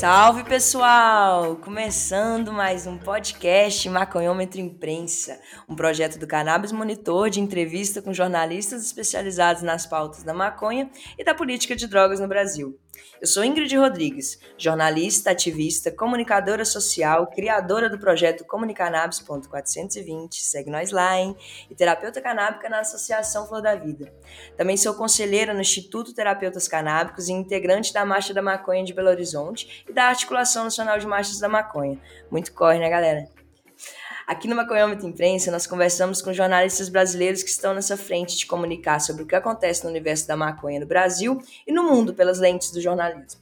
Salve pessoal! Começando mais um podcast Maconhômetro Imprensa, um projeto do Cannabis Monitor de entrevista com jornalistas especializados nas pautas da maconha e da política de drogas no Brasil. Eu sou Ingrid Rodrigues, jornalista, ativista, comunicadora social, criadora do projeto Comunicannabis.420, segue nós lá, hein? E terapeuta canábica na Associação Flor da Vida. Também sou conselheira no Instituto Terapeutas Canábicos e integrante da Marcha da Maconha de Belo Horizonte e da Articulação Nacional de Marchas da Maconha. Muito corre, né, galera? Aqui no Maconhômetro Imprensa, nós conversamos com jornalistas brasileiros que estão nessa frente de comunicar sobre o que acontece no universo da maconha no Brasil e no mundo pelas lentes do jornalismo.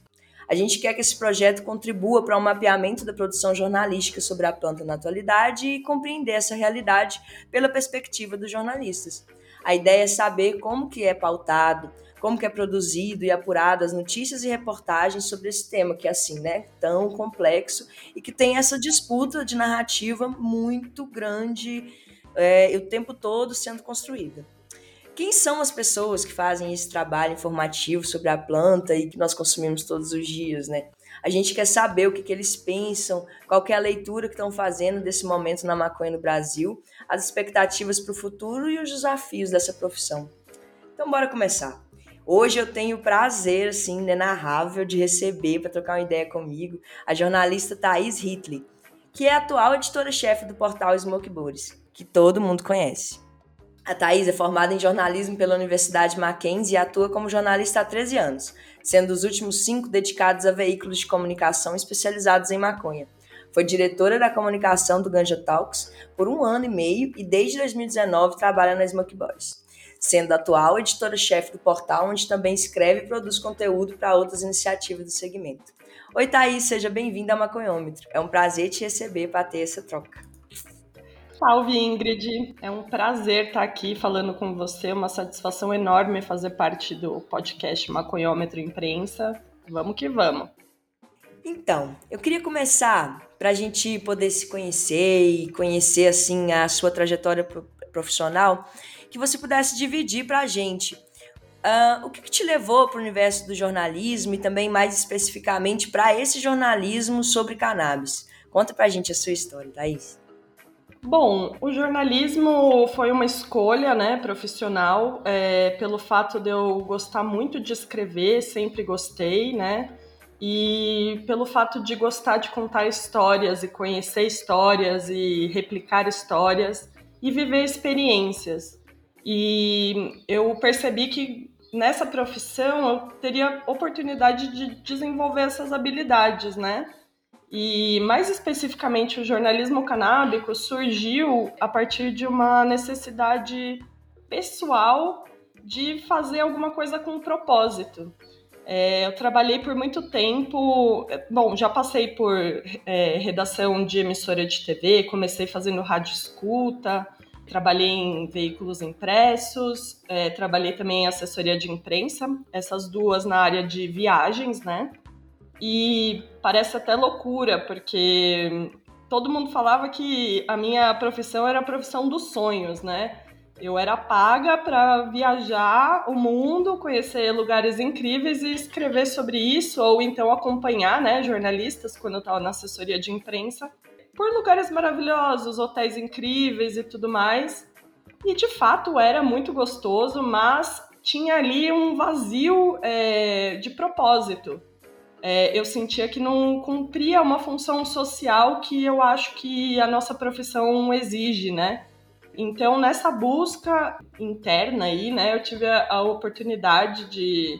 A gente quer que esse projeto contribua para o um mapeamento da produção jornalística sobre a planta na atualidade e compreender essa realidade pela perspectiva dos jornalistas. A ideia é saber como que é pautado, como que é produzido e apurado as notícias e reportagens sobre esse tema que é assim, né, tão complexo e que tem essa disputa de narrativa muito grande é, o tempo todo sendo construída. Quem são as pessoas que fazem esse trabalho informativo sobre a planta e que nós consumimos todos os dias, né? A gente quer saber o que, que eles pensam, qual é a leitura que estão fazendo desse momento na maconha no Brasil, as expectativas para o futuro e os desafios dessa profissão. Então, bora começar. Hoje eu tenho o prazer, assim, inenarrável de receber para trocar uma ideia comigo a jornalista Thaís Hitley, que é atual editora-chefe do portal Smoke Boys, que todo mundo conhece. A Thaís é formada em jornalismo pela Universidade Mackenzie e atua como jornalista há 13 anos, sendo os últimos cinco dedicados a veículos de comunicação especializados em maconha. Foi diretora da comunicação do Ganja Talks por um ano e meio e desde 2019 trabalha na Smoke Boys sendo atual editora-chefe do portal, onde também escreve e produz conteúdo para outras iniciativas do segmento. Oi, Thaís, seja bem-vinda ao Maconhômetro. É um prazer te receber para ter essa troca. Salve, Ingrid. É um prazer estar aqui falando com você. Uma satisfação enorme fazer parte do podcast Maconhômetro Imprensa. Vamos que vamos. Então, eu queria começar para a gente poder se conhecer e conhecer assim a sua trajetória profissional que você pudesse dividir para a gente. Uh, o que, que, te levou para o universo do jornalismo e também mais especificamente para esse jornalismo sobre cannabis? Conta para a gente a sua história, Thaís. Bom, o jornalismo foi uma escolha né, profissional, é, pelo fato de eu gostar muito de escrever, sempre gostei, né? E pelo fato de gostar de contar histórias e conhecer histórias e replicar histórias e viver experiências. E eu percebi que nessa profissão eu teria oportunidade de desenvolver essas habilidades, né? E mais especificamente o jornalismo canábico surgiu a partir de uma necessidade pessoal de fazer alguma coisa com propósito. É, eu trabalhei por muito tempo, bom, já passei por é, redação de emissora de TV, comecei fazendo rádio escuta, Trabalhei em veículos impressos, é, trabalhei também em assessoria de imprensa, essas duas na área de viagens, né? E parece até loucura, porque todo mundo falava que a minha profissão era a profissão dos sonhos, né? Eu era paga para viajar o mundo, conhecer lugares incríveis e escrever sobre isso, ou então acompanhar né, jornalistas quando eu estava na assessoria de imprensa por lugares maravilhosos, hotéis incríveis e tudo mais. E de fato era muito gostoso, mas tinha ali um vazio é, de propósito. É, eu sentia que não cumpria uma função social que eu acho que a nossa profissão exige, né? Então, nessa busca interna aí, né, eu tive a, a oportunidade de,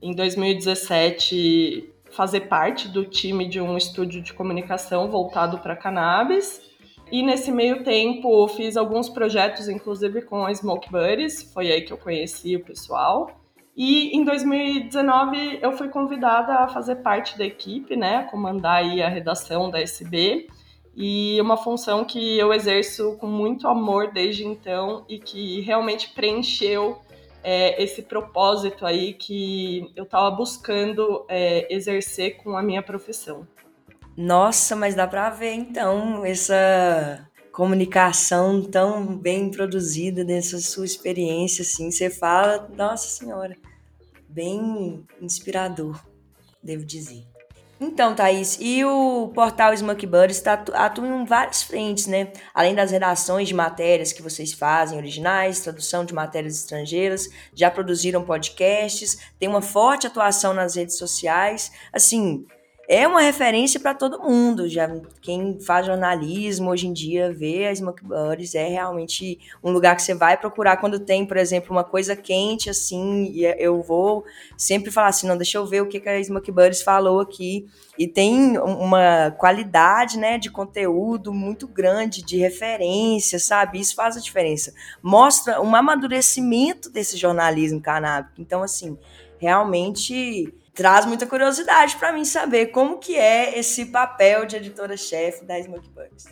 em 2017, fazer parte do time de um estúdio de comunicação voltado para cannabis. E nesse meio tempo fiz alguns projetos, inclusive com a Smoke Buddies, foi aí que eu conheci o pessoal. E em 2019 eu fui convidada a fazer parte da equipe, né, comandar aí a redação da SB. E uma função que eu exerço com muito amor desde então e que realmente preencheu é, esse propósito aí que eu estava buscando é, exercer com a minha profissão. Nossa, mas dá para ver então essa comunicação tão bem produzida dessa sua experiência, assim, você fala, nossa senhora, bem inspirador, devo dizer. Então, Thaís, e o portal Smoke Buddies tá, atua em várias frentes, né? Além das redações de matérias que vocês fazem, originais, tradução de matérias estrangeiras, já produziram podcasts, tem uma forte atuação nas redes sociais. Assim, é uma referência para todo mundo. Já quem faz jornalismo hoje em dia vê as Smoke Buddies é realmente um lugar que você vai procurar quando tem, por exemplo, uma coisa quente assim. E eu vou sempre falar assim, não, deixa eu ver o que, que a Smoke Buddies falou aqui. E tem uma qualidade, né, de conteúdo muito grande, de referência, sabe? Isso faz a diferença. Mostra um amadurecimento desse jornalismo canábico. Então, assim, realmente traz muita curiosidade para mim saber como que é esse papel de editora-chefe da Smoke Bugs.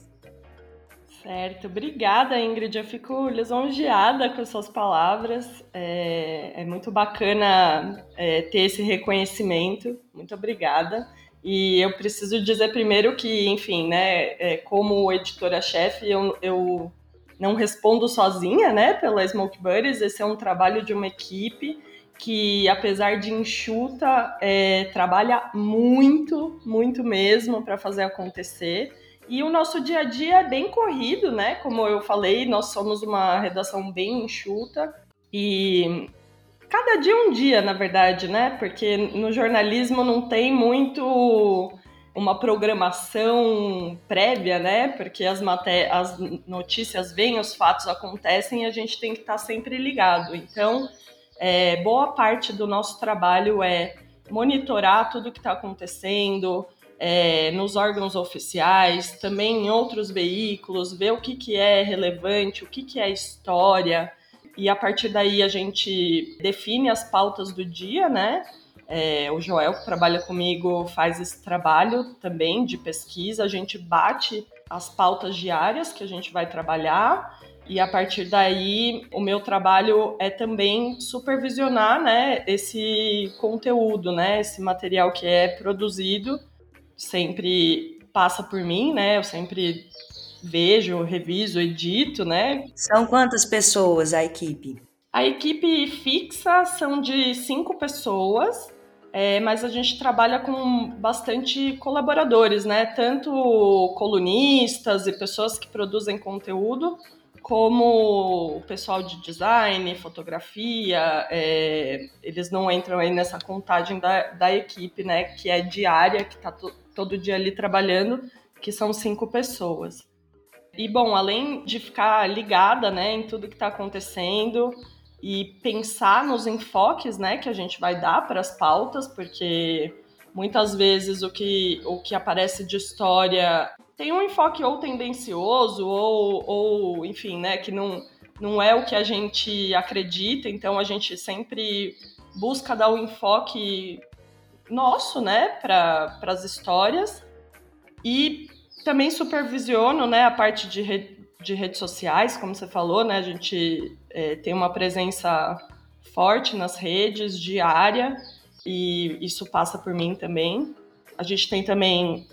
Certo, obrigada Ingrid, eu fico lisonjeada com suas palavras, é, é muito bacana é, ter esse reconhecimento, muito obrigada. E eu preciso dizer primeiro que, enfim, né, é, como editora-chefe, eu, eu não respondo sozinha, né, pela Smoke Buddies, esse é um trabalho de uma equipe, que, apesar de enxuta, é, trabalha muito, muito mesmo para fazer acontecer. E o nosso dia a dia é bem corrido, né? Como eu falei, nós somos uma redação bem enxuta e cada dia um dia, na verdade, né? Porque no jornalismo não tem muito uma programação prévia, né? Porque as, as notícias vêm, os fatos acontecem e a gente tem que estar sempre ligado. Então, é, boa parte do nosso trabalho é monitorar tudo o que está acontecendo é, nos órgãos oficiais, também em outros veículos, ver o que, que é relevante, o que, que é história, e a partir daí a gente define as pautas do dia, né? É, o Joel, que trabalha comigo, faz esse trabalho também de pesquisa. A gente bate as pautas diárias que a gente vai trabalhar e a partir daí, o meu trabalho é também supervisionar, né, esse conteúdo, né, esse material que é produzido, sempre passa por mim, né, eu sempre vejo, reviso, edito, né. São quantas pessoas a equipe? A equipe fixa são de cinco pessoas, é, mas a gente trabalha com bastante colaboradores, né, tanto colunistas e pessoas que produzem conteúdo, como o pessoal de design, fotografia, é, eles não entram aí nessa contagem da, da equipe, né, que é diária, que está todo dia ali trabalhando, que são cinco pessoas. E, bom, além de ficar ligada, né, em tudo que está acontecendo e pensar nos enfoques, né, que a gente vai dar para as pautas, porque muitas vezes o que, o que aparece de história tem um enfoque ou tendencioso ou, ou enfim, né, que não, não é o que a gente acredita, então a gente sempre busca dar um enfoque nosso, né, para as histórias e também supervisiono, né, a parte de, re, de redes sociais, como você falou, né, a gente é, tem uma presença forte nas redes, diária, e isso passa por mim também. A gente tem também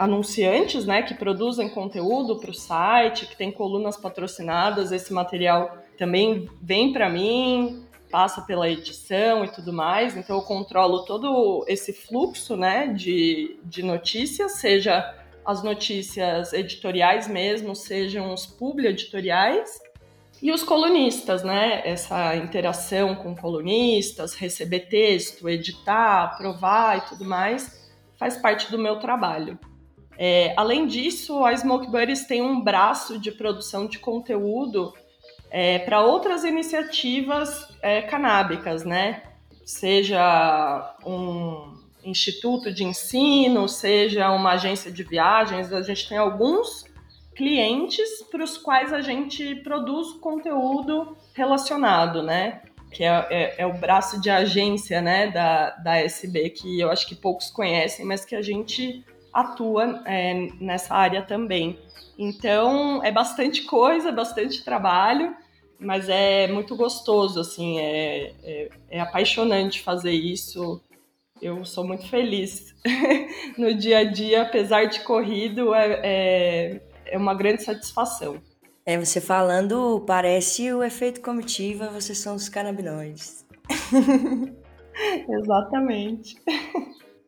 anunciantes, né, que produzem conteúdo para o site, que tem colunas patrocinadas, esse material também vem para mim, passa pela edição e tudo mais, então eu controlo todo esse fluxo, né, de, de notícias, seja as notícias editoriais mesmo, sejam os publi editoriais, e os colunistas, né? Essa interação com colunistas, receber texto, editar, aprovar e tudo mais, faz parte do meu trabalho. É, além disso, a Smoke tem um braço de produção de conteúdo é, para outras iniciativas é, canábicas, né? Seja um instituto de ensino, seja uma agência de viagens, a gente tem alguns clientes para os quais a gente produz conteúdo relacionado, né? Que é, é, é, o braço de agência né, da, da SB, que eu acho que poucos conhecem, mas que a gente atua é, nessa área também. Então, é bastante coisa, bastante trabalho, mas é muito gostoso, assim, é, é, é apaixonante fazer isso. Eu sou muito feliz no dia a dia, apesar de corrido, é, é, é uma grande satisfação. É, você falando, parece o efeito comitiva, vocês são os canabinoides. Exatamente.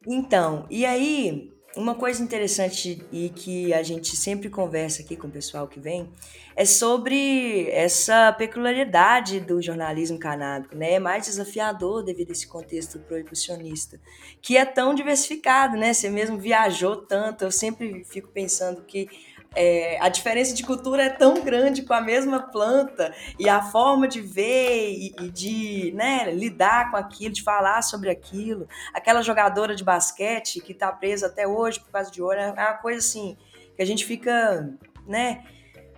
Então, e aí, uma coisa interessante e que a gente sempre conversa aqui com o pessoal que vem é sobre essa peculiaridade do jornalismo canábico, né? É mais desafiador devido a esse contexto proibicionista, que é tão diversificado, né? Você mesmo viajou tanto, eu sempre fico pensando que é, a diferença de cultura é tão grande com a mesma planta e a forma de ver e, e, de né, lidar com aquilo, de falar sobre aquilo. Aquela jogadora de basquete que está presa até hoje por causa de ouro, é uma coisa assim que a gente fica, né?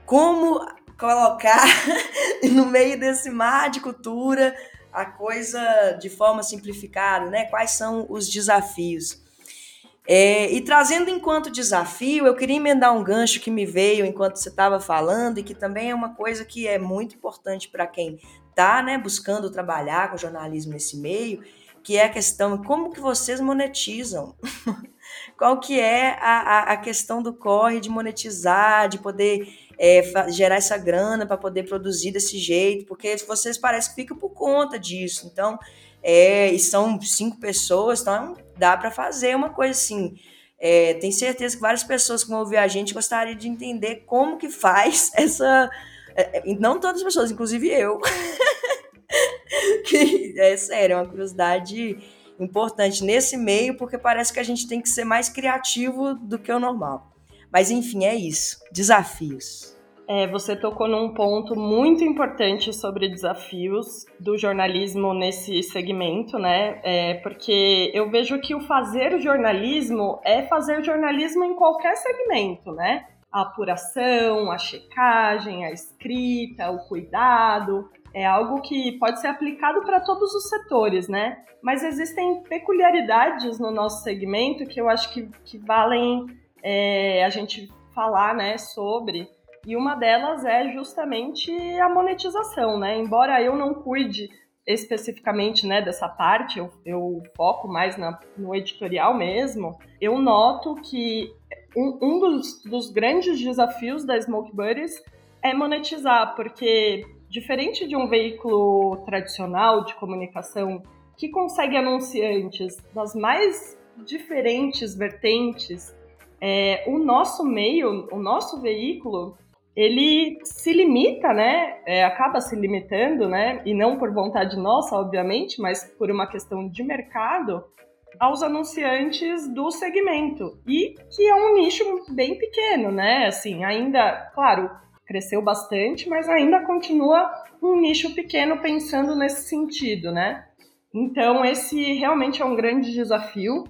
Como colocar no meio desse mar de cultura a coisa de forma simplificada, né? Quais são os desafios? É, e trazendo enquanto desafio, eu queria emendar um gancho que me veio enquanto você estava falando e que também é uma coisa que é muito importante para quem está né, buscando trabalhar com jornalismo nesse meio, que é a questão como que vocês monetizam. Qual que é a, a, a, questão do corre de monetizar, de poder é, gerar essa grana para poder produzir desse jeito, porque vocês parecem que ficam por conta disso. Então, é, e são cinco pessoas, então dá para fazer uma coisa assim. É, tenho certeza que várias pessoas que vão ouvir a gente gostariam de entender como que faz essa. É, é não todas as pessoas, inclusive eu. que é sério, é uma curiosidade importante nesse meio, porque parece que a gente tem que ser mais criativo do que o normal. Mas enfim, é isso. Desafios. É, você tocou num ponto muito importante sobre desafios do jornalismo nesse segmento, né? É, porque eu vejo que o fazer jornalismo é fazer jornalismo em qualquer segmento, né? A apuração, a checagem, a escrita, o cuidado, é algo que pode ser aplicado para todos os setores, né? Mas existem peculiaridades no nosso segmento que eu acho que, que valem é, a gente falar, né, sobre. E uma delas é justamente a monetização, né? Embora eu não cuide especificamente né, dessa parte, eu, eu foco mais na, no editorial mesmo, eu noto que um, um dos, dos, grandes desafios da Smoke Buddies é monetizar, porque diferente de um veículo tradicional de comunicação que consegue anunciantes das mais diferentes vertentes, é, o nosso meio, o nosso veículo, ele se limita, né? É, acaba se limitando, né? E não por vontade nossa, obviamente, mas por uma questão de mercado, aos anunciantes do segmento. E que é um nicho bem pequeno, né? Assim, ainda, claro, cresceu bastante, mas ainda continua um nicho pequeno pensando nesse sentido, né? Então, esse realmente é um grande desafio.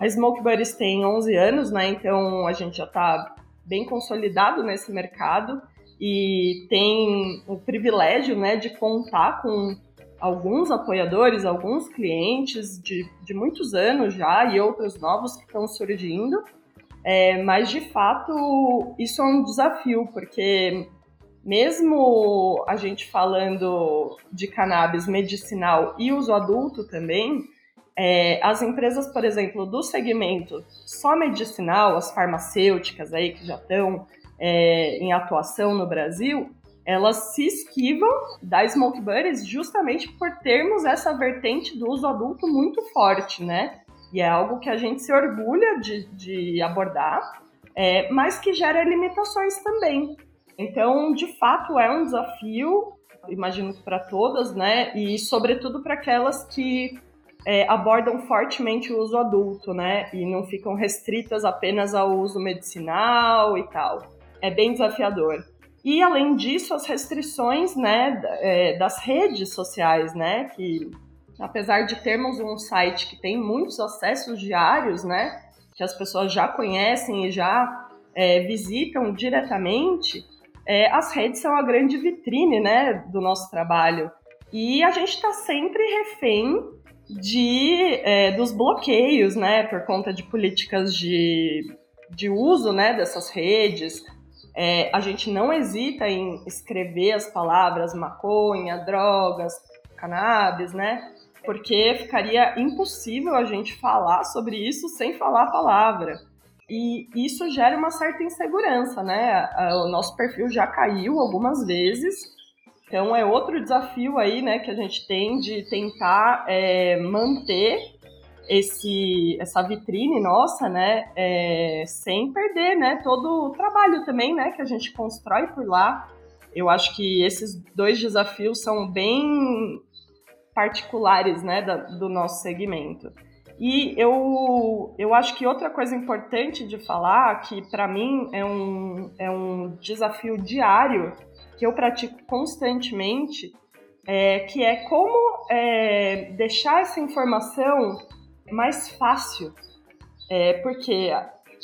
A Smoke Buddies tem 11 anos, né? Então, a gente já está bem consolidado nesse mercado e tem o privilégio né, de contar com alguns apoiadores, alguns clientes de, de muitos anos já e outros novos que estão surgindo. É, mas de fato isso é um desafio, porque mesmo a gente falando de cannabis medicinal e uso adulto também, é, as empresas, por exemplo, do segmento só medicinal, as farmacêuticas aí que já estão é, em atuação no Brasil, elas se esquivam da Smoke Buddies justamente por termos essa vertente do uso adulto muito forte, né? E é algo que a gente se orgulha de, de abordar, é, mas que gera limitações também. Então, de fato, é um desafio, imagino que para todas, né? E sobretudo para aquelas que é, abordam fortemente o uso adulto, né? E não ficam restritas apenas ao uso medicinal e tal. É bem desafiador. E além disso, as restrições, né, é, das redes sociais, né, que apesar de termos um site que tem muitos acessos diários, né, que as pessoas já conhecem e já é, visitam diretamente, é, as redes são a grande vitrine, né, do nosso trabalho. E a gente está sempre refém de, é, dos bloqueios, né, por conta de políticas de, de uso, né, dessas redes. É, a gente não hesita em escrever as palavras maconha, drogas, cannabis, né, porque ficaria impossível a gente falar sobre isso sem falar a palavra. E isso gera uma certa insegurança, né? O nosso perfil já caiu algumas vezes então é outro desafio aí, né, que a gente tem de tentar é, manter esse, essa vitrine nossa, né, é, sem perder, né, todo o trabalho também, né, que a gente constrói por lá. Eu acho que esses dois desafios são bem particulares, né, da, do nosso segmento. E eu, eu acho que outra coisa importante de falar, que para mim é um, é um desafio diário, que eu pratico constantemente, é, que é como é, deixar essa informação mais fácil. É, porque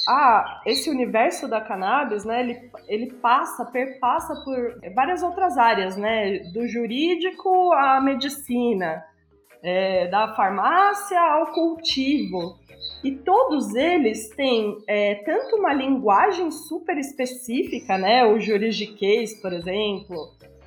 ah, esse universo da cannabis, né, ele, ele passa, perpassa por várias outras áreas, né, do jurídico à medicina, é, da farmácia ao cultivo. E todos eles têm é, tanto uma linguagem super específica, né, o juridiquês, por exemplo,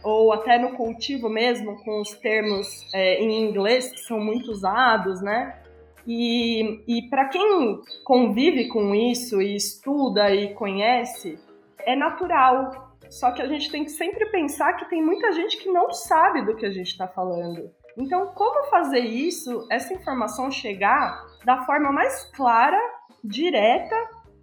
ou até no cultivo mesmo, com os termos é, em inglês que são muito usados, né? E, e para quem convive com isso e estuda e conhece, é natural. Só que a gente tem que sempre pensar que tem muita gente que não sabe do que a gente está falando. Então, como fazer isso, essa informação chegar da forma mais clara, direta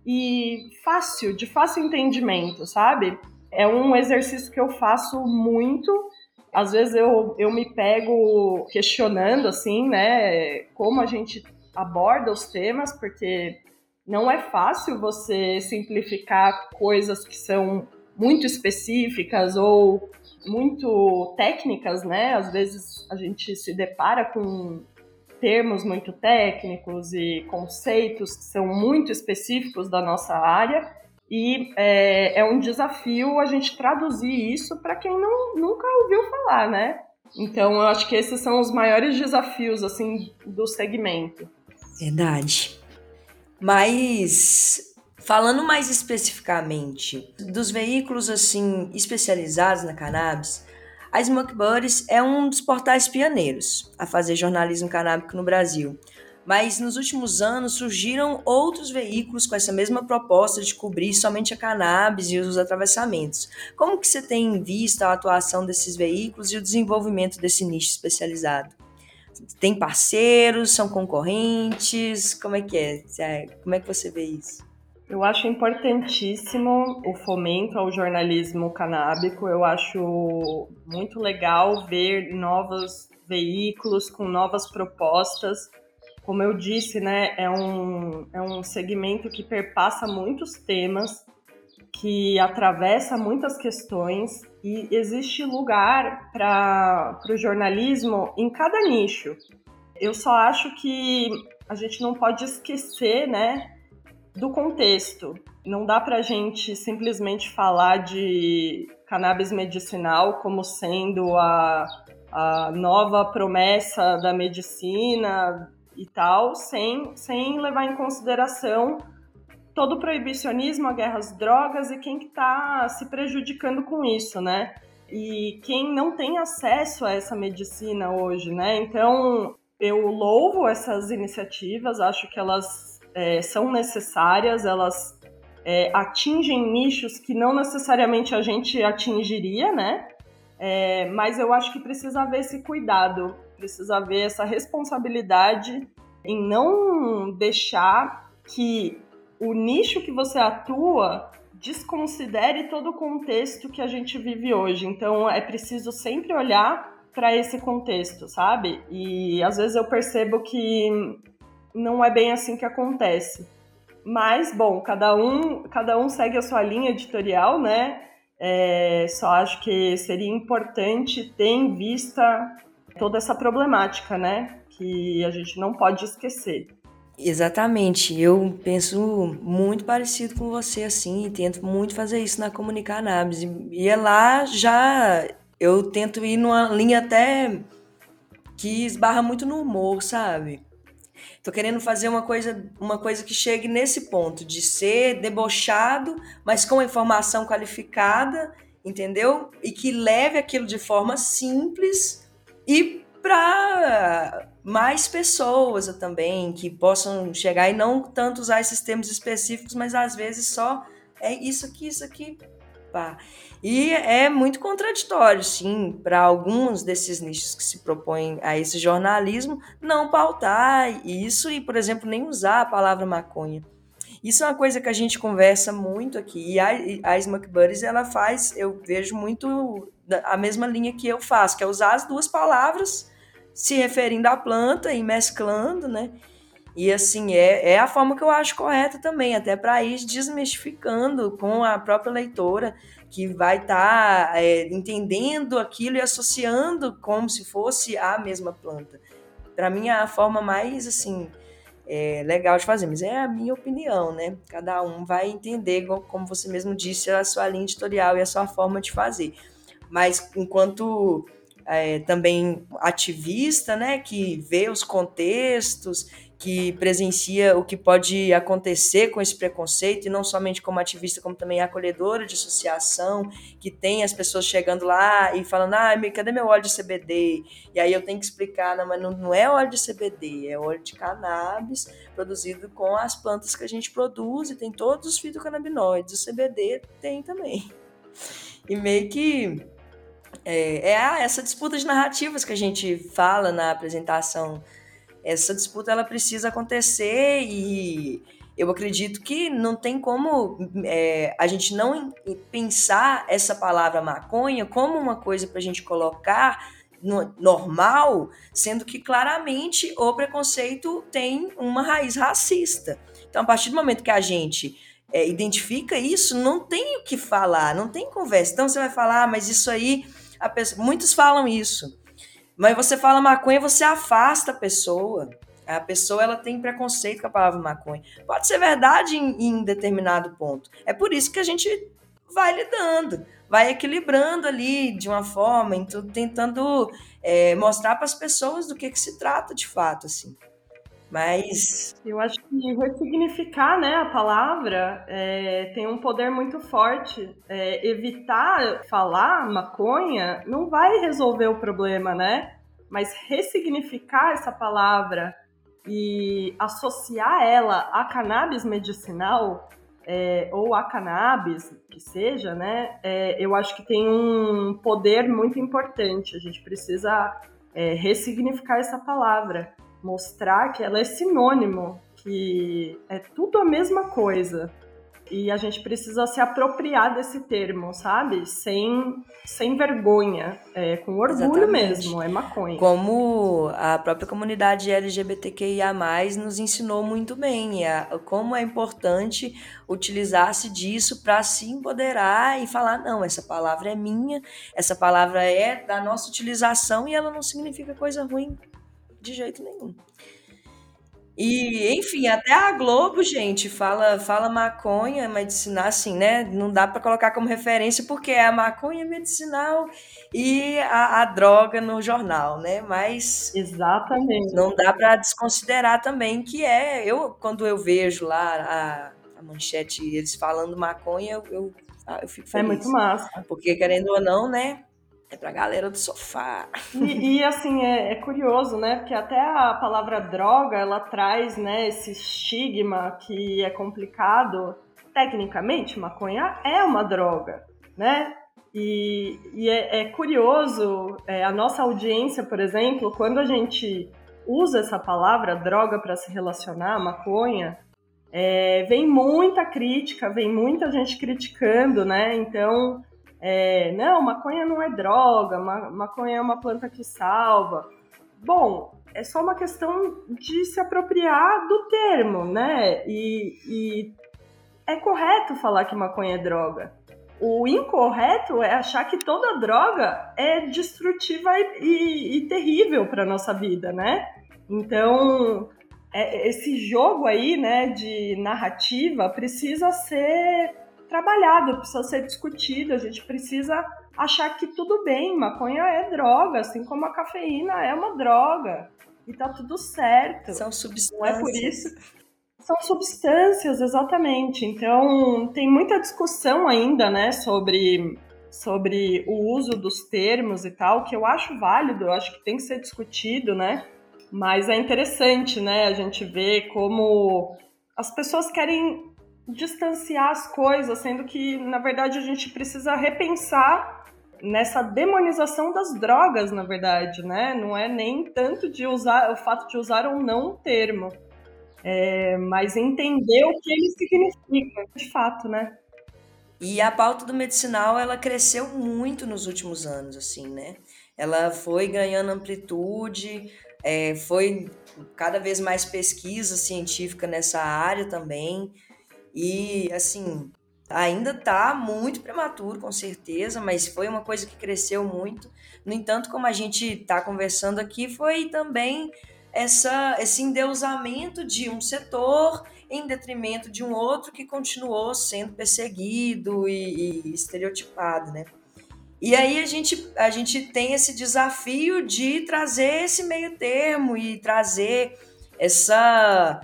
e fácil, de fácil entendimento, sabe? É um exercício que eu faço muito. Às vezes eu, eu me pego questionando, assim, né, como a gente aborda os temas, porque não é fácil você simplificar coisas que são muito específicas ou muito técnicas, né? Às vezes a gente se depara com termos muito técnicos e conceitos que são muito específicos da nossa área e é, é um desafio a gente traduzir isso para quem não, nunca ouviu falar, né? Então eu acho que esses são os maiores desafios assim do segmento. Verdade. Mas falando mais especificamente dos veículos assim especializados na cannabis, a Smoke é um dos portais pioneiros a fazer jornalismo canábico no Brasil. Mas nos últimos anos surgiram outros veículos com essa mesma proposta de cobrir somente a cannabis e os atravessamentos. Como que você tem visto a atuação desses veículos e o desenvolvimento desse nicho especializado? Tem parceiros, são concorrentes? Como é que é? Como é que você vê isso? Eu acho importantíssimo o fomento ao jornalismo canábico. Eu acho muito legal ver novos veículos com novas propostas. Como eu disse, né, é um, é um segmento que perpassa muitos temas, que atravessa muitas questões e existe lugar para o jornalismo em cada nicho. Eu só acho que a gente não pode esquecer, né, do contexto. Não dá para a gente simplesmente falar de cannabis medicinal como sendo a, a nova promessa da medicina e tal, sem, sem levar em consideração todo o proibicionismo, a guerra às drogas e quem que está se prejudicando com isso, né? E quem não tem acesso a essa medicina hoje, né? Então, eu louvo essas iniciativas, acho que elas é, são necessárias, elas é, atingem nichos que não necessariamente a gente atingiria, né? É, mas eu acho que precisa haver esse cuidado, precisa haver essa responsabilidade em não deixar que o nicho que você atua desconsidere todo o contexto que a gente vive hoje. Então é preciso sempre olhar para esse contexto, sabe? E às vezes eu percebo que não é bem assim que acontece. Mas, bom, cada um, cada um segue a sua linha editorial, né? É, só acho que seria importante ter em vista toda essa problemática, né? Que a gente não pode esquecer. Exatamente, eu penso muito parecido com você, assim, e tento muito fazer isso na Comunicar Análise. E é lá já eu tento ir numa linha até que esbarra muito no humor, sabe? Tô querendo fazer uma coisa, uma coisa que chegue nesse ponto de ser debochado, mas com informação qualificada, entendeu? E que leve aquilo de forma simples e para mais pessoas também que possam chegar e não tanto usar esses termos específicos, mas às vezes só é isso aqui, isso aqui, pá. E é muito contraditório, sim, para alguns desses nichos que se propõem a esse jornalismo, não pautar isso e, por exemplo, nem usar a palavra maconha. Isso é uma coisa que a gente conversa muito aqui. E a, a Smoke Buddies, ela faz, eu vejo muito a mesma linha que eu faço, que é usar as duas palavras se referindo à planta e mesclando, né? E assim, é, é a forma que eu acho correta também, até para ir desmistificando com a própria leitora, que vai estar tá, é, entendendo aquilo e associando como se fosse a mesma planta. Para mim, é a forma mais assim é, legal de fazer, mas é a minha opinião, né? Cada um vai entender, como você mesmo disse, a sua linha editorial e a sua forma de fazer. Mas enquanto é, também ativista, né, que vê os contextos que presencia o que pode acontecer com esse preconceito, e não somente como ativista, como também acolhedora de associação, que tem as pessoas chegando lá e falando, ah, cadê meu óleo de CBD? E aí eu tenho que explicar, não, mas não, é óleo de CBD, é óleo de cannabis produzido com as plantas que a gente produz, e tem todos os fitocannabinoides, o CBD tem também. E meio que é, é essa disputa de narrativas que a gente fala na apresentação essa disputa ela precisa acontecer e eu acredito que não tem como é, a gente não pensar essa palavra maconha como uma coisa para a gente colocar no, normal, sendo que claramente o preconceito tem uma raiz racista. Então, a partir do momento que a gente é, identifica isso, não tem o que falar, não tem conversa. Então, você vai falar, ah, mas isso aí, pessoa, muitos falam isso. Mas você fala maconha, você afasta a pessoa. A pessoa ela tem preconceito com a palavra maconha. Pode ser verdade em, em determinado ponto. É por isso que a gente vai lidando, vai equilibrando ali de uma forma, tentando é, mostrar para as pessoas do que, que se trata de fato, assim. Mas. Eu acho que ressignificar né, a palavra é, tem um poder muito forte. É, evitar falar maconha não vai resolver o problema, né? Mas ressignificar essa palavra e associar ela a cannabis medicinal é, ou a cannabis, que seja, né? É, eu acho que tem um poder muito importante. A gente precisa é, ressignificar essa palavra mostrar que ela é sinônimo, que é tudo a mesma coisa. E a gente precisa se apropriar desse termo, sabe? Sem, sem vergonha, é, com orgulho Exatamente. mesmo, é maconha. Como a própria comunidade LGBTQIA+, nos ensinou muito bem, a, como é importante utilizar-se disso para se empoderar e falar, não, essa palavra é minha, essa palavra é da nossa utilização e ela não significa coisa ruim de jeito nenhum. E, enfim, até a Globo, gente, fala, fala maconha medicinal, assim, né? Não dá para colocar como referência porque é a maconha medicinal e a, a droga no jornal, né? Mas exatamente. Não dá para desconsiderar também que é. Eu quando eu vejo lá a, a manchete eles falando maconha, eu, eu, eu fico feliz. É muito massa. Porque querendo ou não, né? É pra galera do sofá. E, e assim, é, é, curioso, né? Porque até a palavra droga, ela traz, né, esse estigma que é complicado. Tecnicamente, maconha é uma droga, né? E, e é, é, curioso, é, a nossa audiência, por exemplo, quando a gente usa essa palavra droga para se relacionar, maconha, é, vem muita crítica, vem muita gente criticando, né? Então, é, não, maconha não é droga, maconha é uma planta que salva. Bom, é só uma questão de se apropriar do termo, né? E, e é correto falar que maconha é droga. O incorreto é achar que toda droga é destrutiva e, e, e terrível para nossa vida, né? Então, é, esse jogo aí, né, de narrativa precisa ser trabalhado, precisa ser discutido, a gente precisa achar que tudo bem, maconha é droga, assim como a cafeína é uma droga. E tá tudo certo. São substâncias. Não é por isso. São substâncias, exatamente. Então, tem muita discussão ainda, né, sobre, sobre o uso dos termos e tal, que eu acho válido, eu acho que tem que ser discutido, né? Mas é interessante, né, a gente ver como as pessoas querem distanciar as coisas, sendo que, na verdade, a gente precisa repensar nessa demonização das drogas, na verdade, né? Não é nem tanto de usar o fato de usar ou não um termo, é, mas entender o que ele significa, de fato, né? E a pauta do medicinal, ela cresceu muito nos últimos anos, assim, né? Ela foi ganhando amplitude, é, foi cada vez mais pesquisa científica nessa área também. E, assim, ainda está muito prematuro, com certeza, mas foi uma coisa que cresceu muito. No entanto, como a gente está conversando aqui, foi também essa, esse endeusamento de um setor em detrimento de um outro que continuou sendo perseguido e, e estereotipado, né? E aí a gente, a gente tem esse desafio de trazer esse meio termo e trazer essa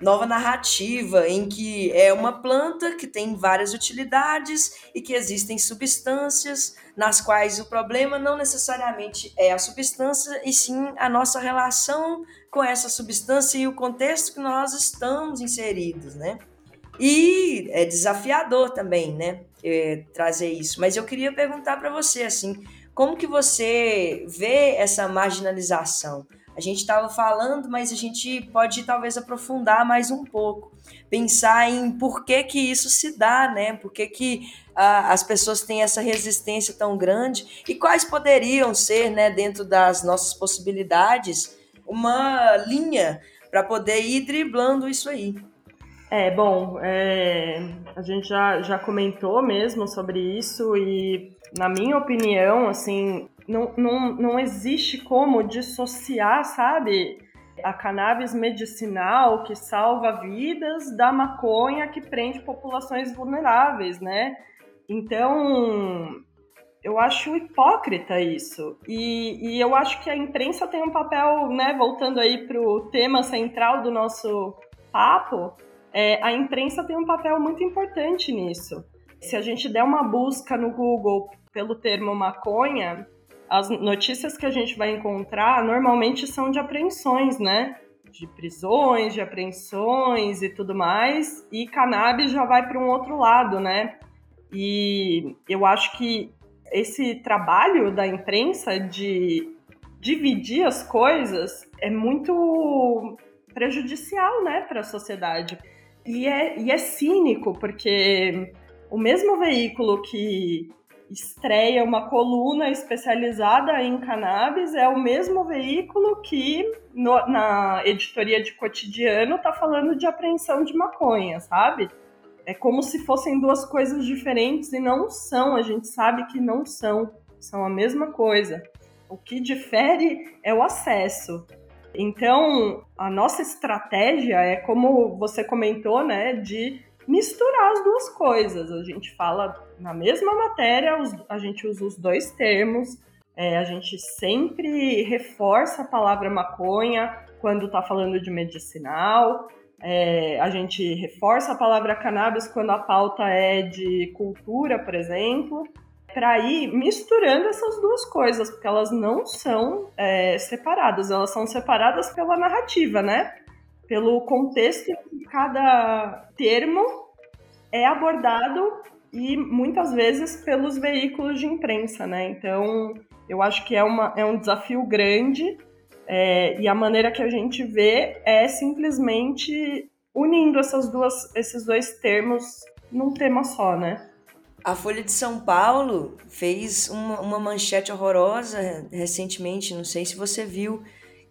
nova narrativa em que é uma planta que tem várias utilidades e que existem substâncias nas quais o problema não necessariamente é a substância e sim a nossa relação com essa substância e o contexto que nós estamos inseridos, né? E é desafiador também, né? É, trazer isso. Mas eu queria perguntar para você assim, como que você vê essa marginalização? A gente estava falando, mas a gente pode talvez aprofundar mais um pouco, pensar em por que que isso se dá, né? Por que, que ah, as pessoas têm essa resistência tão grande e quais poderiam ser, né, dentro das nossas possibilidades, uma linha para poder ir driblando isso aí. É, bom, é, a gente já, já comentou mesmo sobre isso e, na minha opinião, assim, não, não, não existe como dissociar, sabe, a cannabis medicinal que salva vidas da maconha que prende populações vulneráveis, né? Então, eu acho hipócrita isso. E, e eu acho que a imprensa tem um papel, né, voltando aí para o tema central do nosso papo, é, a imprensa tem um papel muito importante nisso. Se a gente der uma busca no Google pelo termo maconha, as notícias que a gente vai encontrar normalmente são de apreensões, né? De prisões, de apreensões e tudo mais. E cannabis já vai para um outro lado, né? E eu acho que esse trabalho da imprensa de dividir as coisas é muito prejudicial, né, para a sociedade. E é, e é cínico, porque o mesmo veículo que estreia uma coluna especializada em cannabis é o mesmo veículo que no, na editoria de cotidiano está falando de apreensão de maconha, sabe? É como se fossem duas coisas diferentes e não são, a gente sabe que não são, são a mesma coisa. O que difere é o acesso. Então, a nossa estratégia é como você comentou, né, de misturar as duas coisas. A gente fala na mesma matéria, a gente usa os dois termos, é, a gente sempre reforça a palavra maconha quando está falando de medicinal, é, a gente reforça a palavra cannabis quando a pauta é de cultura, por exemplo, para ir misturando essas duas coisas, porque elas não são é, separadas, elas são separadas pela narrativa, né? Pelo contexto que cada termo é abordado e muitas vezes pelos veículos de imprensa, né? Então, eu acho que é, uma, é um desafio grande é, e a maneira que a gente vê é simplesmente unindo essas duas, esses dois termos num tema só, né? A Folha de São Paulo fez uma, uma manchete horrorosa recentemente, não sei se você viu,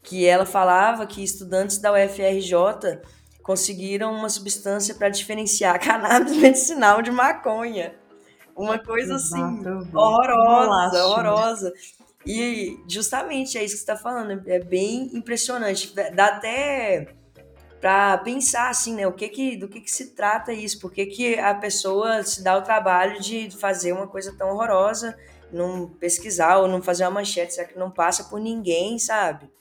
que ela falava que estudantes da UFRJ conseguiram uma substância para diferenciar cannabis medicinal de maconha. Uma coisa assim, horrorosa, horrorosa. E justamente é isso que você está falando, é bem impressionante. Dá até para pensar assim, né, o que que, do que que se trata isso, por que, que a pessoa se dá o trabalho de fazer uma coisa tão horrorosa, não pesquisar ou não fazer uma manchete, será que não passa por ninguém, sabe?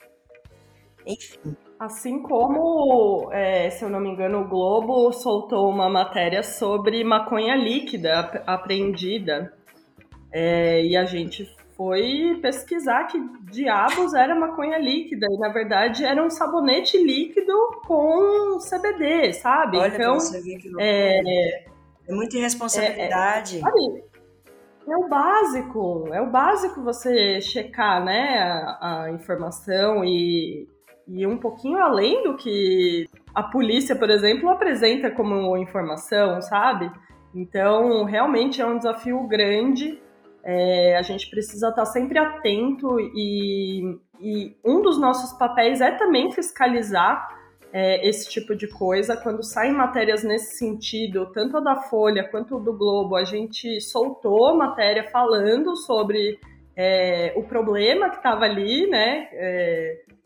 Enfim. Assim como, é, se eu não me engano, o Globo soltou uma matéria sobre maconha líquida apreendida, é, e a gente foi pesquisar que diabos era maconha líquida. E, na verdade, era um sabonete líquido com CBD, sabe? Olha, então, você que é, é muita irresponsabilidade. É, é, é, o básico, é o básico você checar, né, a, a informação e, e um pouquinho além do que a polícia, por exemplo, apresenta como informação, sabe? Então, realmente é um desafio grande. É, a gente precisa estar sempre atento e, e um dos nossos papéis é também fiscalizar é, esse tipo de coisa. Quando saem matérias nesse sentido, tanto a da Folha quanto do Globo, a gente soltou matéria falando sobre é, o problema que estava ali, né?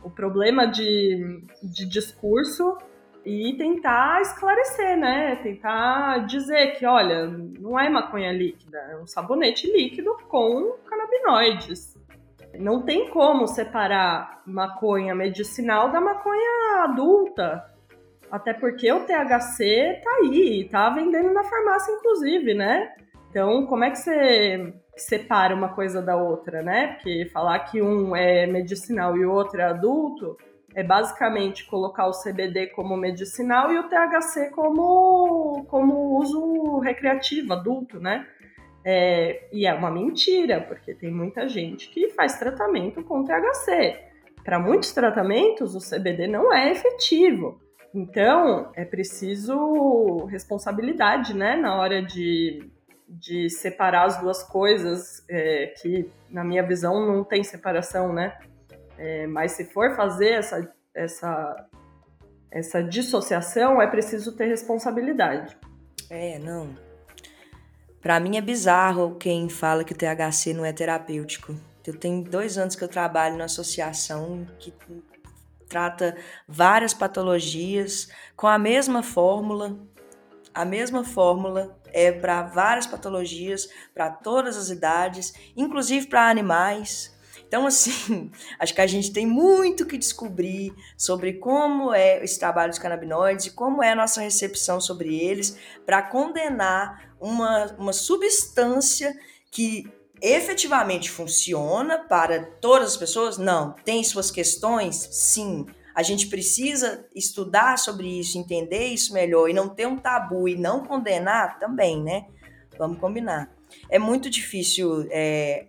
O problema de, de discurso e tentar esclarecer, né? Tentar dizer que, olha, não é maconha líquida, é um sabonete líquido com canabinoides. Não tem como separar maconha medicinal da maconha adulta. Até porque o THC tá aí, tá vendendo na farmácia, inclusive, né? Então, como é que você separa uma coisa da outra, né? Porque falar que um é medicinal e o outro é adulto é basicamente colocar o CBD como medicinal e o THC como, como uso recreativo, adulto, né? É, e é uma mentira, porque tem muita gente que faz tratamento com THC. Para muitos tratamentos, o CBD não é efetivo. Então, é preciso responsabilidade, né, na hora de, de separar as duas coisas, é, que na minha visão não tem separação, né? É, mas se for fazer essa, essa, essa dissociação, é preciso ter responsabilidade. É, não. Para mim é bizarro quem fala que o THC não é terapêutico. Eu tenho dois anos que eu trabalho na associação que trata várias patologias com a mesma fórmula. A mesma fórmula é para várias patologias, para todas as idades, inclusive para animais. Então, assim, acho que a gente tem muito que descobrir sobre como é esse trabalho dos canabinoides e como é a nossa recepção sobre eles para condenar uma, uma substância que efetivamente funciona para todas as pessoas? Não. Tem suas questões? Sim. A gente precisa estudar sobre isso, entender isso melhor e não ter um tabu e não condenar também, né? Vamos combinar. É muito difícil é,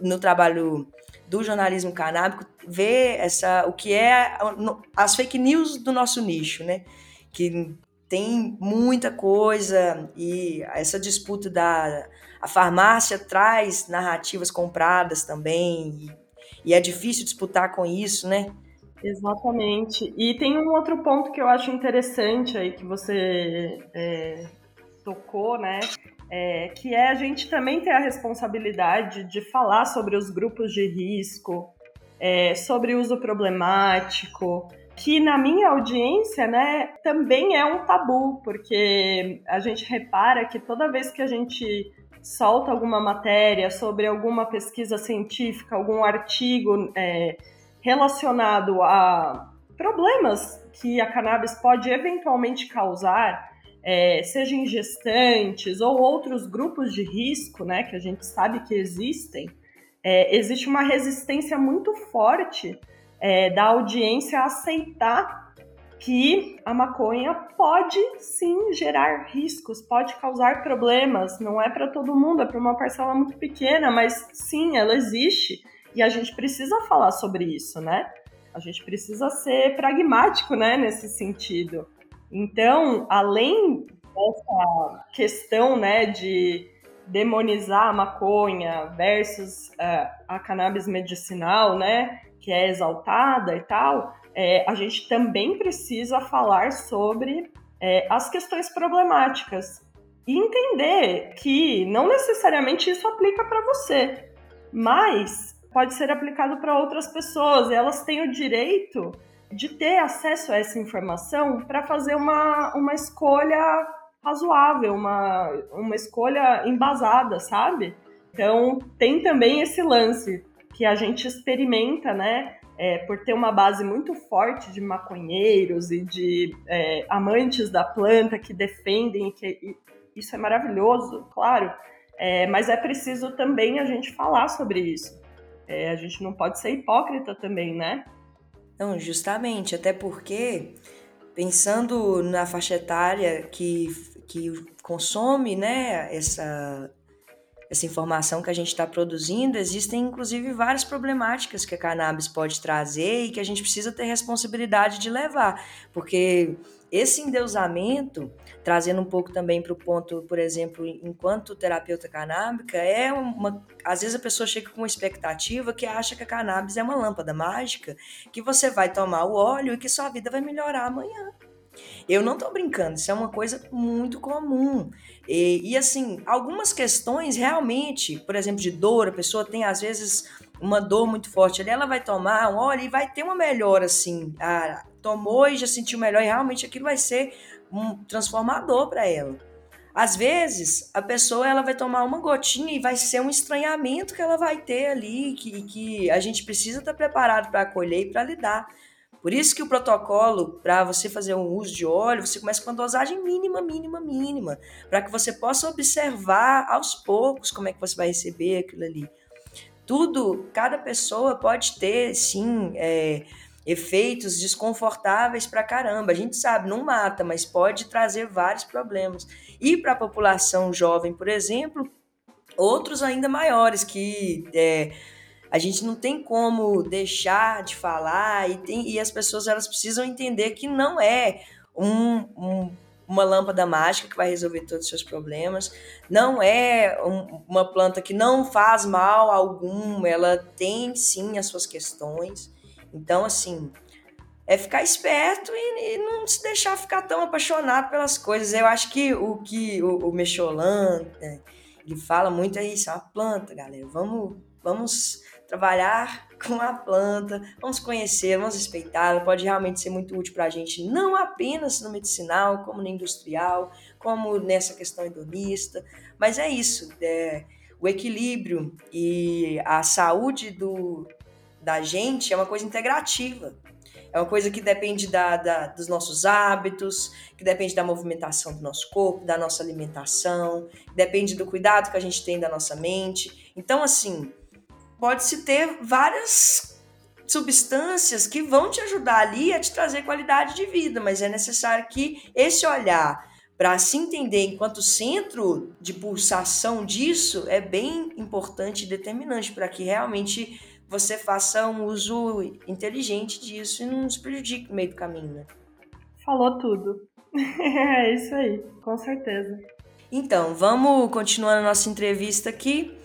no trabalho do jornalismo canábico ver essa o que é as fake news do nosso nicho, né? Que tem muita coisa e essa disputa da a farmácia traz narrativas compradas também e, e é difícil disputar com isso, né? Exatamente. E tem um outro ponto que eu acho interessante aí que você é, tocou, né? é, que é a gente também ter a responsabilidade de falar sobre os grupos de risco, é, sobre uso problemático, que na minha audiência, né, também é um tabu, porque a gente repara que toda vez que a gente solta alguma matéria sobre alguma pesquisa científica, algum artigo é, relacionado a problemas que a cannabis pode eventualmente causar, é, seja em gestantes ou outros grupos de risco, né, que a gente sabe que existem, é, existe uma resistência muito forte é, da audiência a aceitar que a maconha pode sim gerar riscos, pode causar problemas. Não é para todo mundo, é para uma parcela muito pequena, mas sim, ela existe e a gente precisa falar sobre isso, né? A gente precisa ser pragmático, né, nesse sentido. Então, além dessa questão né, de demonizar a maconha versus uh, a cannabis medicinal, né, que é exaltada e tal, é, a gente também precisa falar sobre é, as questões problemáticas e entender que não necessariamente isso aplica para você, mas pode ser aplicado para outras pessoas e elas têm o direito de ter acesso a essa informação para fazer uma, uma escolha razoável, uma, uma escolha embasada, sabe? Então, tem também esse lance que a gente experimenta, né? É, por ter uma base muito forte de maconheiros e de é, amantes da planta que defendem, que isso é maravilhoso, claro. É, mas é preciso também a gente falar sobre isso. É, a gente não pode ser hipócrita também, né? Não, justamente, até porque pensando na faixa etária que, que consome né, essa, essa informação que a gente está produzindo, existem inclusive várias problemáticas que a cannabis pode trazer e que a gente precisa ter responsabilidade de levar, porque esse endeusamento, trazendo um pouco também para o ponto, por exemplo, enquanto terapeuta canábica, é uma. Às vezes a pessoa chega com uma expectativa que acha que a cannabis é uma lâmpada mágica, que você vai tomar o óleo e que sua vida vai melhorar amanhã. Eu não estou brincando, isso é uma coisa muito comum. E, e, assim, algumas questões realmente, por exemplo, de dor, a pessoa tem às vezes uma dor muito forte ali, ela vai tomar um óleo e vai ter uma melhora assim. Ah, tomou e já sentiu melhor, e realmente aquilo vai ser um transformador para ela. Às vezes, a pessoa ela vai tomar uma gotinha e vai ser um estranhamento que ela vai ter ali, que, que a gente precisa estar preparado para acolher e para lidar. Por isso que o protocolo para você fazer um uso de óleo, você começa com uma dosagem mínima, mínima, mínima, para que você possa observar aos poucos como é que você vai receber aquilo ali. Tudo, cada pessoa pode ter, sim, é, efeitos desconfortáveis para caramba. A gente sabe, não mata, mas pode trazer vários problemas. E para a população jovem, por exemplo, outros ainda maiores que é, a gente não tem como deixar de falar e, tem, e as pessoas elas precisam entender que não é um, um, uma lâmpada mágica que vai resolver todos os seus problemas, não é um, uma planta que não faz mal algum, ela tem sim as suas questões. Então, assim, é ficar esperto e, e, não se deixar ficar tão apaixonado pelas coisas. Eu acho que o que o, o né, ele fala muito é isso, é uma planta, galera. Vamos, vamos trabalhar com a planta, vamos conhecer, vamos respeitá-la, pode realmente ser muito útil para a gente, não apenas no medicinal, como no industrial, como nessa questão hedonista, mas é isso, é, o equilíbrio e a saúde do, da gente é uma coisa integrativa. É uma coisa que depende da, da, dos nossos hábitos, que depende da movimentação do nosso corpo, da nossa alimentação, depende do cuidado que a gente tem da nossa mente. Então, assim, pode-se ter várias substâncias que vão te ajudar ali a te trazer qualidade de vida, mas é necessário que esse olhar para se entender enquanto centro de pulsação disso é bem importante e determinante para que realmente você faça um uso inteligente disso e não se prejudique no meio do caminho, né? Falou tudo. é isso aí, com certeza. Então, vamos continuar a nossa entrevista aqui.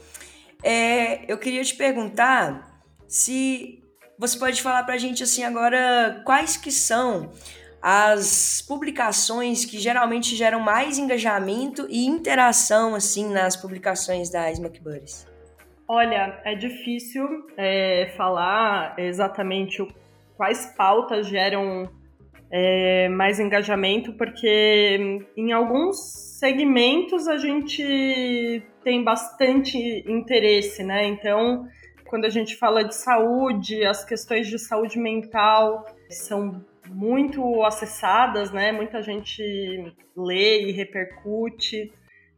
É, eu queria te perguntar se você pode falar para a gente assim agora quais que são as publicações que geralmente geram mais engajamento e interação assim nas publicações da Smack. Olha, é difícil é, falar exatamente quais pautas geram é, mais engajamento, porque em alguns segmentos a gente tem bastante interesse, né? Então, quando a gente fala de saúde, as questões de saúde mental são muito acessadas, né? Muita gente lê e repercute.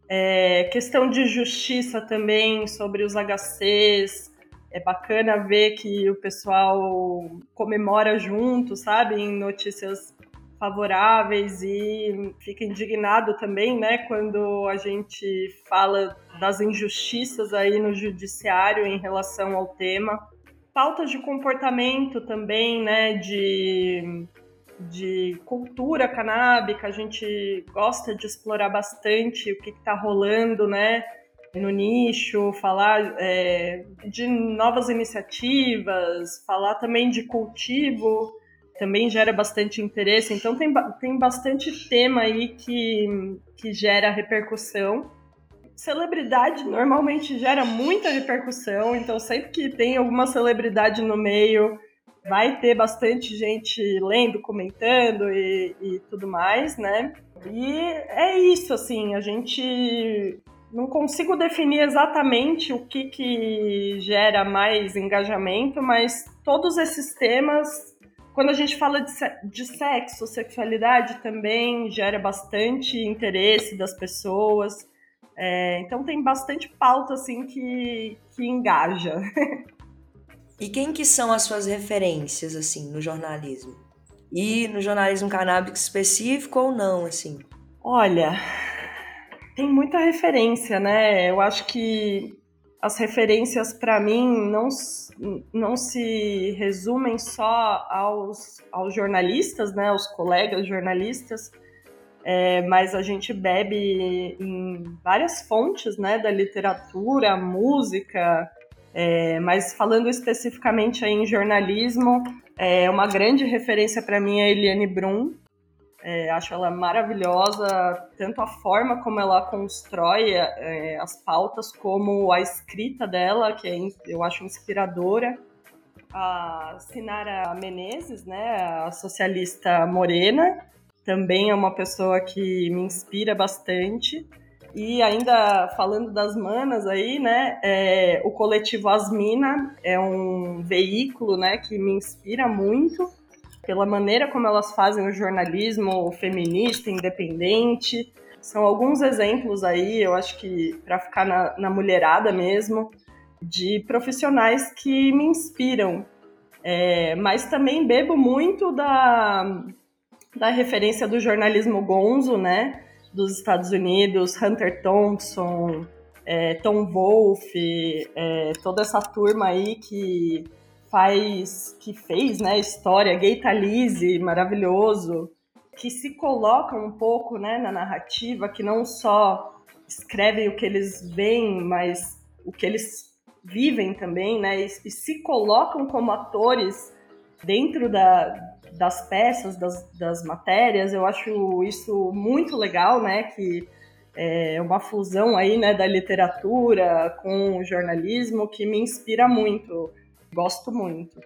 É, questão de justiça também sobre os HCs. É bacana ver que o pessoal comemora junto, sabe? Em notícias favoráveis e fica indignado também, né, quando a gente fala das injustiças aí no judiciário em relação ao tema. Pautas de comportamento também, né, de, de cultura canábica, a gente gosta de explorar bastante o que está rolando, né, no nicho, falar é, de novas iniciativas, falar também de cultivo, também gera bastante interesse. Então tem, tem bastante tema aí que, que gera repercussão. Celebridade normalmente gera muita repercussão, então sempre que tem alguma celebridade no meio, vai ter bastante gente lendo, comentando e, e tudo mais, né? E é isso, assim, a gente não consigo definir exatamente o que, que gera mais engajamento, mas todos esses temas quando a gente fala de, de sexo, sexualidade também gera bastante interesse das pessoas. É, então tem bastante pauta assim que, que engaja. E quem que são as suas referências assim no jornalismo? E no jornalismo canábico específico ou não, assim? Olha, tem muita referência, né? Eu acho que as referências para mim não, não se resumem só aos, aos jornalistas, né? Aos colegas jornalistas, é, mas a gente bebe em várias fontes, né? Da literatura, música, é, mas falando especificamente em jornalismo, é, uma grande referência para mim é a Eliane Brum. É, acho ela maravilhosa, tanto a forma como ela constrói é, as pautas, como a escrita dela, que é, eu acho inspiradora. A Sinara Menezes, né, a socialista morena, também é uma pessoa que me inspira bastante. E ainda falando das manas aí, né, é, o coletivo Asmina é um veículo, né, que me inspira muito pela maneira como elas fazem o jornalismo feminista, independente. São alguns exemplos aí, eu acho que para ficar na, na, mulherada mesmo, de profissionais que me inspiram. É, mas também bebo muito da, da referência do jornalismo gonzo, né? dos Estados Unidos, Hunter Thompson, é, Tom Wolfe, é, toda essa turma aí que faz, que fez, né, história, Gay Talese, maravilhoso, que se colocam um pouco, né, na narrativa, que não só escrevem o que eles veem, mas o que eles vivem também, né, e, e se colocam como atores dentro da, das peças, das, das matérias. Eu acho isso muito legal, né? Que é uma fusão aí, né, da literatura com o jornalismo que me inspira muito. Gosto muito.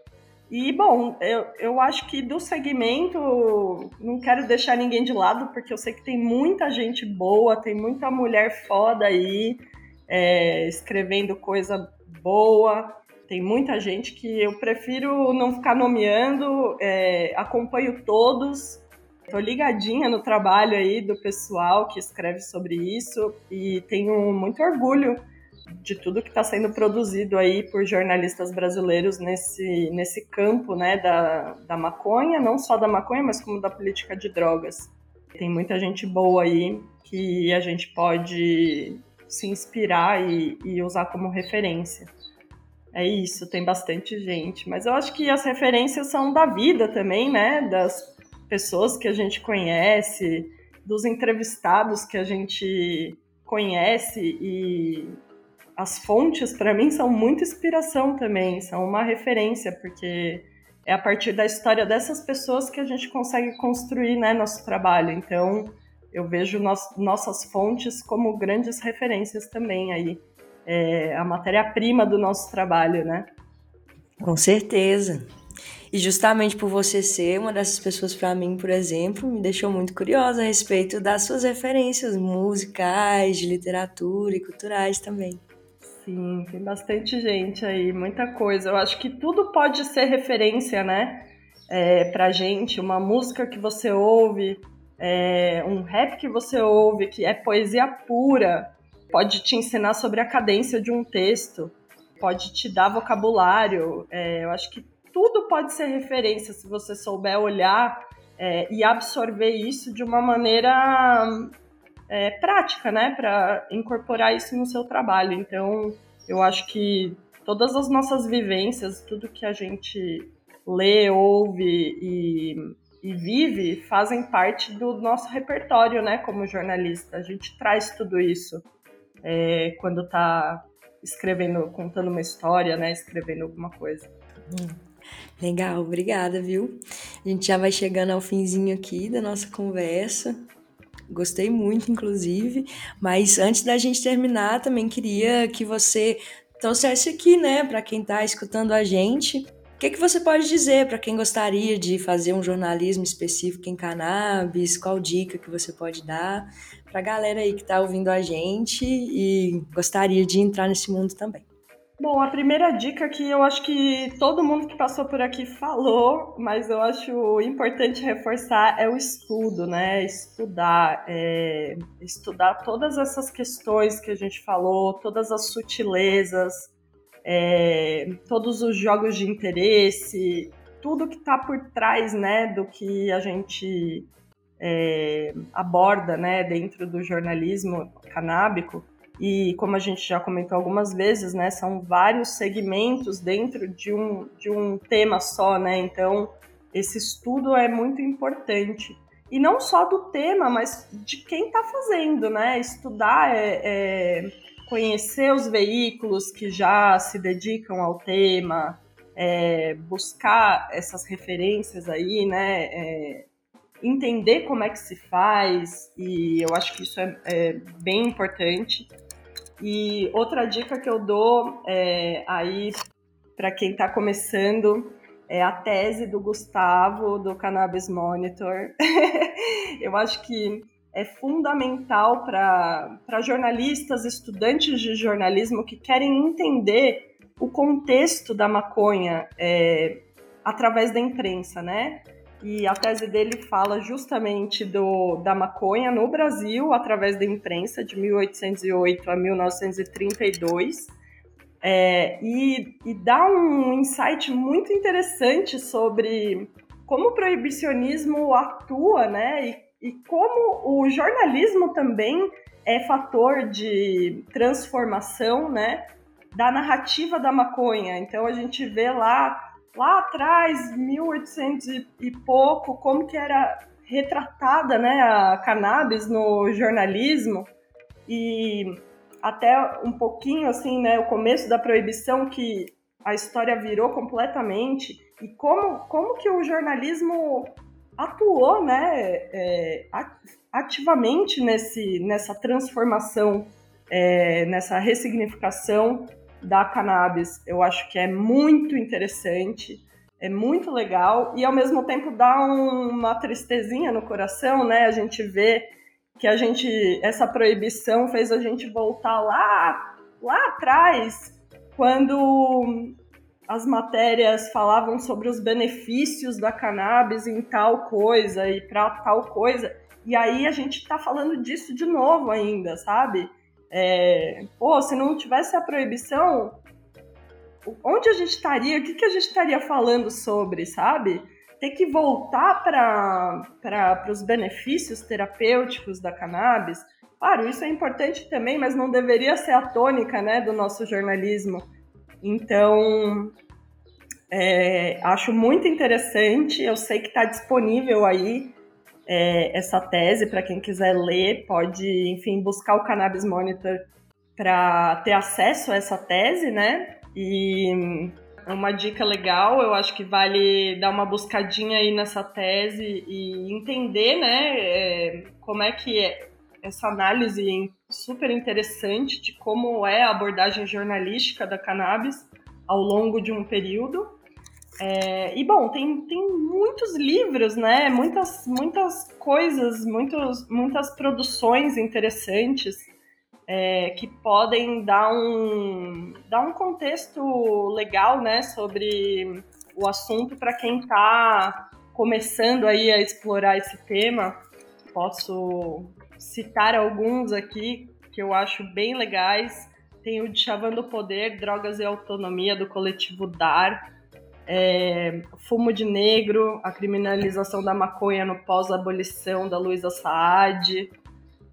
E, bom, eu, eu acho que do segmento, não quero deixar ninguém de lado, porque eu sei que tem muita gente boa, tem muita mulher foda aí, é, escrevendo coisa boa. Tem muita gente que eu prefiro não ficar nomeando, é, acompanho todos, Estou ligadinha no trabalho aí do pessoal que escreve sobre isso e tenho muito orgulho de tudo que está sendo produzido aí por jornalistas brasileiros nesse, nesse campo né, da, da maconha, não só da maconha, mas como da política de drogas. Tem muita gente boa aí que a gente pode se inspirar e, e usar como referência. É isso, tem bastante gente. Mas eu acho que as referências são da vida também, né? Das pessoas que a gente conhece, dos entrevistados que a gente conhece e as fontes para mim são muita inspiração também, são uma referência porque é a partir da história dessas pessoas que a gente consegue construir, né, nosso trabalho. Então, eu vejo nossas fontes como grandes referências também aí é, a matéria-prima do nosso trabalho, né? Com certeza. E justamente por você ser uma dessas pessoas, para mim, por exemplo, me deixou muito curiosa a respeito das suas referências musicais, de literatura e culturais também. Sim, tem bastante gente aí, muita coisa. Eu acho que tudo pode ser referência, né? É, pra gente, uma música que você ouve, é, um rap que você ouve, que é poesia pura, pode te ensinar sobre a cadência de um texto, pode te dar vocabulário. É, eu acho que tudo pode ser referência se você souber olhar é, e absorver isso de uma maneira é, prática, né, para incorporar isso no seu trabalho. Então, eu acho que todas as nossas vivências, tudo que a gente lê, ouve e, e vive, fazem parte do nosso repertório, né, como jornalista. A gente traz tudo isso é, quando está escrevendo, contando uma história, né? Escrevendo alguma coisa. Hum, legal, obrigada, viu? A gente já vai chegando ao finzinho aqui da nossa conversa. Gostei muito, inclusive. Mas antes da gente terminar, também queria que você trouxesse aqui, né, para quem está escutando a gente, o que, que você pode dizer para quem gostaria de fazer um jornalismo específico em cannabis? Qual dica que você pode dar para a galera aí que está ouvindo a gente e gostaria de entrar nesse mundo também? Bom, a primeira dica que eu acho que todo mundo que passou por aqui falou, mas eu acho importante reforçar é o estudo, né? Estudar, é, estudar todas essas questões que a gente falou, todas as sutilezas, é, todos os jogos de interesse, tudo que está por trás, né, do que a gente é, aborda, né, dentro do jornalismo canábico e como a gente já comentou algumas vezes, né, são vários segmentos dentro de um, de um tema só, né? Então, esse estudo é muito importante. E não só do tema, mas de quem está fazendo, né? Estudar é, é, conhecer os veículos que já se dedicam ao tema, é, buscar essas referências aí, né? É, entender como é que se faz, e eu acho que isso é, é bem importante. E outra dica que eu dou é, aí para quem está começando é a tese do Gustavo do Cannabis Monitor. eu acho que é fundamental para jornalistas, estudantes de jornalismo que querem entender o contexto da maconha é, através da imprensa, né? E a tese dele fala justamente do, da maconha no Brasil através da imprensa de 1808 a 1932. É, e, e dá um insight muito interessante sobre como o proibicionismo atua, né? E, e como o jornalismo também é fator de transformação, né? Da narrativa da maconha. Então a gente vê lá lá atrás, 1800 e pouco, como que era retratada né, a cannabis no jornalismo? E até um pouquinho assim, né, o começo da proibição que a história virou completamente. E como, como que o jornalismo atuou, né, é, ativamente nesse, nessa transformação, é, nessa ressignificação da cannabis, eu acho que é muito interessante, é muito legal e ao mesmo tempo dá um, uma tristezinha no coração, né? A gente vê que a gente essa proibição fez a gente voltar lá lá atrás, quando as matérias falavam sobre os benefícios da cannabis em tal coisa e para tal coisa. E aí a gente está falando disso de novo ainda, sabe? É, pô, se não tivesse a proibição, onde a gente estaria? O que, que a gente estaria falando sobre, sabe? Ter que voltar para os benefícios terapêuticos da cannabis. Claro, isso é importante também, mas não deveria ser a tônica né, do nosso jornalismo. Então, é, acho muito interessante. Eu sei que está disponível aí é, essa tese para quem quiser ler, pode, enfim, buscar o Cannabis Monitor para ter acesso a essa tese, né? E uma dica legal, eu acho que vale dar uma buscadinha aí nessa tese e entender, né, é, como é que é essa análise super interessante de como é a abordagem jornalística da cannabis ao longo de um período. É, e bom, tem, tem muitos livros, né? Muitas, muitas coisas, muitos, muitas produções interessantes é, que podem dar um, dar um contexto legal, né? Sobre o assunto para quem está começando aí a explorar esse tema. Posso citar alguns aqui que eu acho bem legais. Tem o Chavando Poder, Drogas e Autonomia, do coletivo DAR é, Fumo de Negro, a criminalização da maconha no pós-abolição da Luísa Saad.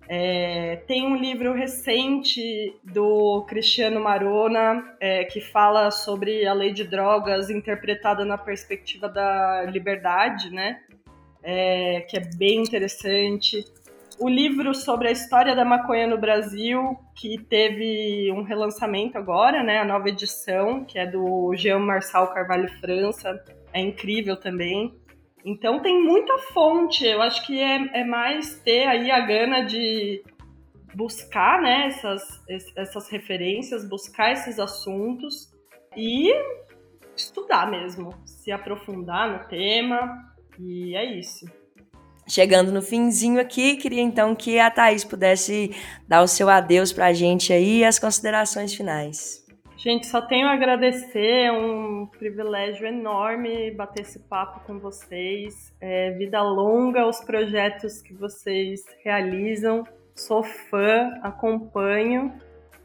É, tem um livro recente do Cristiano Marona é, que fala sobre a lei de drogas interpretada na perspectiva da liberdade, né? É, que é bem interessante o livro sobre a história da maconha no Brasil, que teve um relançamento agora, né, a nova edição, que é do Jean Marçal Carvalho França, é incrível também. Então tem muita fonte, eu acho que é, é mais ter aí a gana de buscar né, essas, essas referências, buscar esses assuntos e estudar mesmo, se aprofundar no tema, e é isso. Chegando no finzinho aqui, queria então que a Thaís pudesse dar o seu adeus para a gente aí e as considerações finais. Gente, só tenho a agradecer, é um privilégio enorme bater esse papo com vocês. É, vida longa aos projetos que vocês realizam. Sou fã, acompanho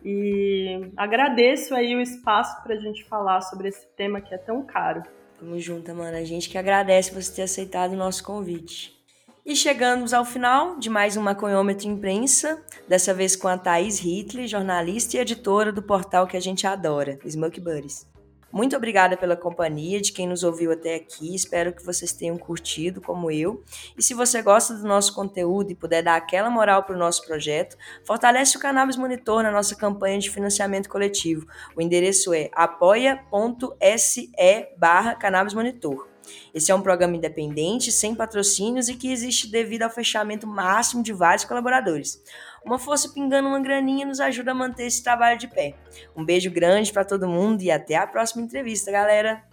e agradeço aí o espaço para a gente falar sobre esse tema que é tão caro. Tamo junto, mano. A gente que agradece você ter aceitado o nosso convite. E chegamos ao final de mais um Maconhômetro Imprensa, dessa vez com a Thaís Hitler, jornalista e editora do portal que a gente adora, Smoke Buddies. Muito obrigada pela companhia de quem nos ouviu até aqui. Espero que vocês tenham curtido como eu. E se você gosta do nosso conteúdo e puder dar aquela moral para o nosso projeto, fortalece o Cannabis Monitor na nossa campanha de financiamento coletivo. O endereço é apoia.se barra Cannabis Monitor. Esse é um programa independente, sem patrocínios e que existe devido ao fechamento máximo de vários colaboradores. Uma força pingando uma graninha nos ajuda a manter esse trabalho de pé. Um beijo grande para todo mundo e até a próxima entrevista, galera!